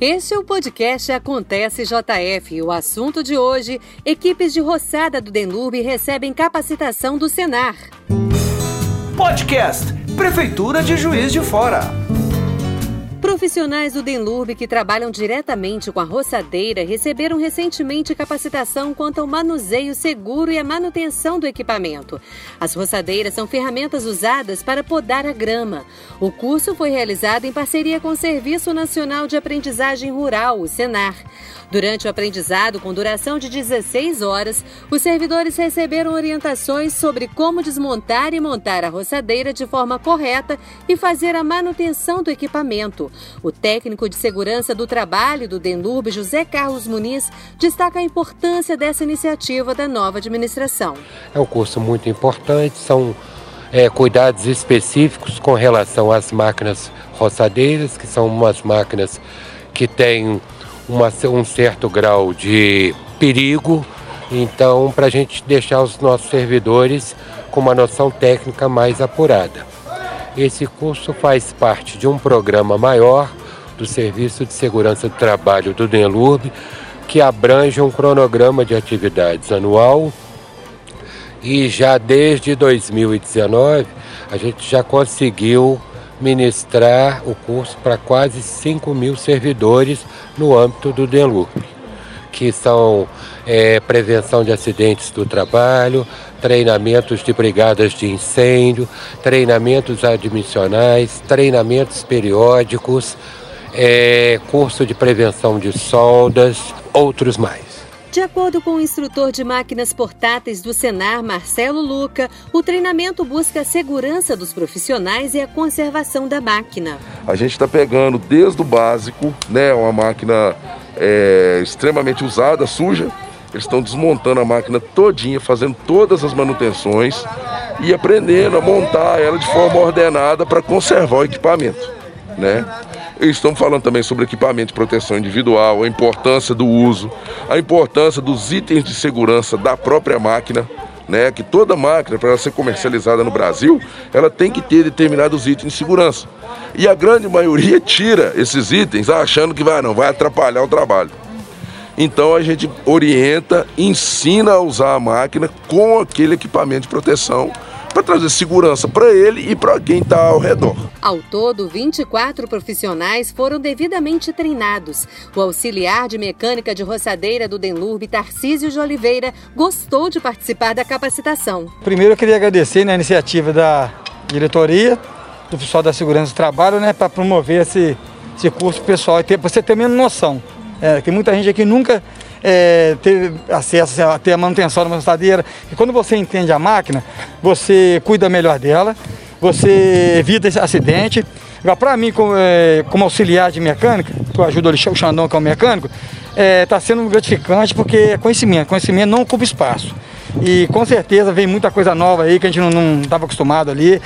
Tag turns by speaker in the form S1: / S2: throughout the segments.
S1: Este é o podcast Acontece JF. O assunto de hoje: equipes de roçada do Denlube recebem capacitação do Senar.
S2: Podcast Prefeitura de Juiz de Fora.
S1: Profissionais do Denlurb que trabalham diretamente com a roçadeira receberam recentemente capacitação quanto ao manuseio seguro e a manutenção do equipamento. As roçadeiras são ferramentas usadas para podar a grama. O curso foi realizado em parceria com o Serviço Nacional de Aprendizagem Rural, o Senar. Durante o aprendizado, com duração de 16 horas, os servidores receberam orientações sobre como desmontar e montar a roçadeira de forma correta e fazer a manutenção do equipamento. O técnico de segurança do trabalho do Denlurb, José Carlos Muniz, destaca a importância dessa iniciativa da nova administração.
S3: É um curso muito importante, são é, cuidados específicos com relação às máquinas roçadeiras, que são umas máquinas que têm uma, um certo grau de perigo. Então, para a gente deixar os nossos servidores com uma noção técnica mais apurada. Esse curso faz parte de um programa maior do Serviço de Segurança do Trabalho do DENLURB, que abrange um cronograma de atividades anual. E já desde 2019, a gente já conseguiu ministrar o curso para quase 5 mil servidores no âmbito do DENLURB, que são é, prevenção de acidentes do trabalho, treinamentos de brigadas de incêndio, treinamentos admissionais, treinamentos periódicos, é, curso de prevenção de soldas, outros mais.
S1: De acordo com o instrutor de máquinas portáteis do Senar, Marcelo Luca, o treinamento busca a segurança dos profissionais e a conservação da máquina.
S4: A gente está pegando desde o básico, né, uma máquina é, extremamente usada, suja. Eles estão desmontando a máquina todinha, fazendo todas as manutenções e aprendendo a montar ela de forma ordenada para conservar o equipamento, né? Estamos falando também sobre equipamento de proteção individual, a importância do uso, a importância dos itens de segurança da própria máquina, né? Que toda máquina, para ser comercializada no Brasil, ela tem que ter determinados itens de segurança. E a grande maioria tira esses itens achando que vai não, vai atrapalhar o trabalho. Então a gente orienta, ensina a usar a máquina com aquele equipamento de proteção para trazer segurança para ele e para quem está ao redor.
S1: Ao todo, 24 profissionais foram devidamente treinados. O auxiliar de mecânica de roçadeira do Denlurb, Tarcísio de Oliveira, gostou de participar da capacitação.
S5: Primeiro eu queria agradecer né, a iniciativa da diretoria, do pessoal da segurança do trabalho, né, para promover esse, esse curso pessoal e para você ter menos noção. É, tem muita gente aqui nunca é, ter acesso ter a manutenção da roçadeira. E quando você entende a máquina, você cuida melhor dela, você evita esse acidente. Para mim, como, é, como, auxiliar de mecânica, que eu ajudo o Xandão, que é o mecânico, está é, tá sendo gratificante porque é conhecimento. Conhecimento não ocupa espaço. E com certeza vem muita coisa nova aí que a gente não estava acostumado ali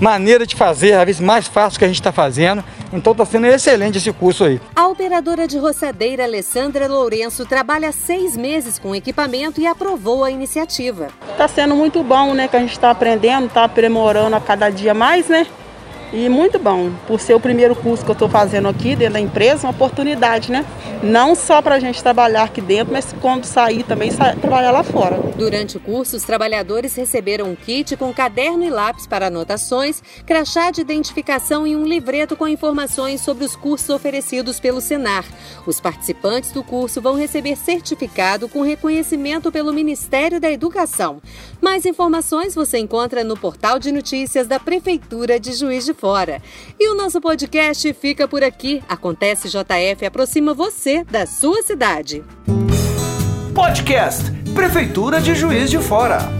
S5: maneira de fazer, às vezes mais fácil que a gente está fazendo. Então está sendo excelente esse curso aí.
S1: A operadora de roçadeira Alessandra Lourenço trabalha seis meses com equipamento e aprovou a iniciativa.
S6: Está sendo muito bom, né? Que a gente está aprendendo, está aprimorando a cada dia mais, né? E muito bom, por ser o primeiro curso que eu estou fazendo aqui dentro da empresa, uma oportunidade, né? Não só para a gente trabalhar aqui dentro, mas quando sair também sair, trabalhar lá fora.
S1: Durante o curso, os trabalhadores receberam um kit com caderno e lápis para anotações, crachá de identificação e um livreto com informações sobre os cursos oferecidos pelo Senar. Os participantes do curso vão receber certificado com reconhecimento pelo Ministério da Educação. Mais informações você encontra no portal de notícias da Prefeitura de Juiz de fora. E o nosso podcast fica por aqui. Acontece JF aproxima você da sua cidade.
S2: Podcast Prefeitura de Juiz de Fora.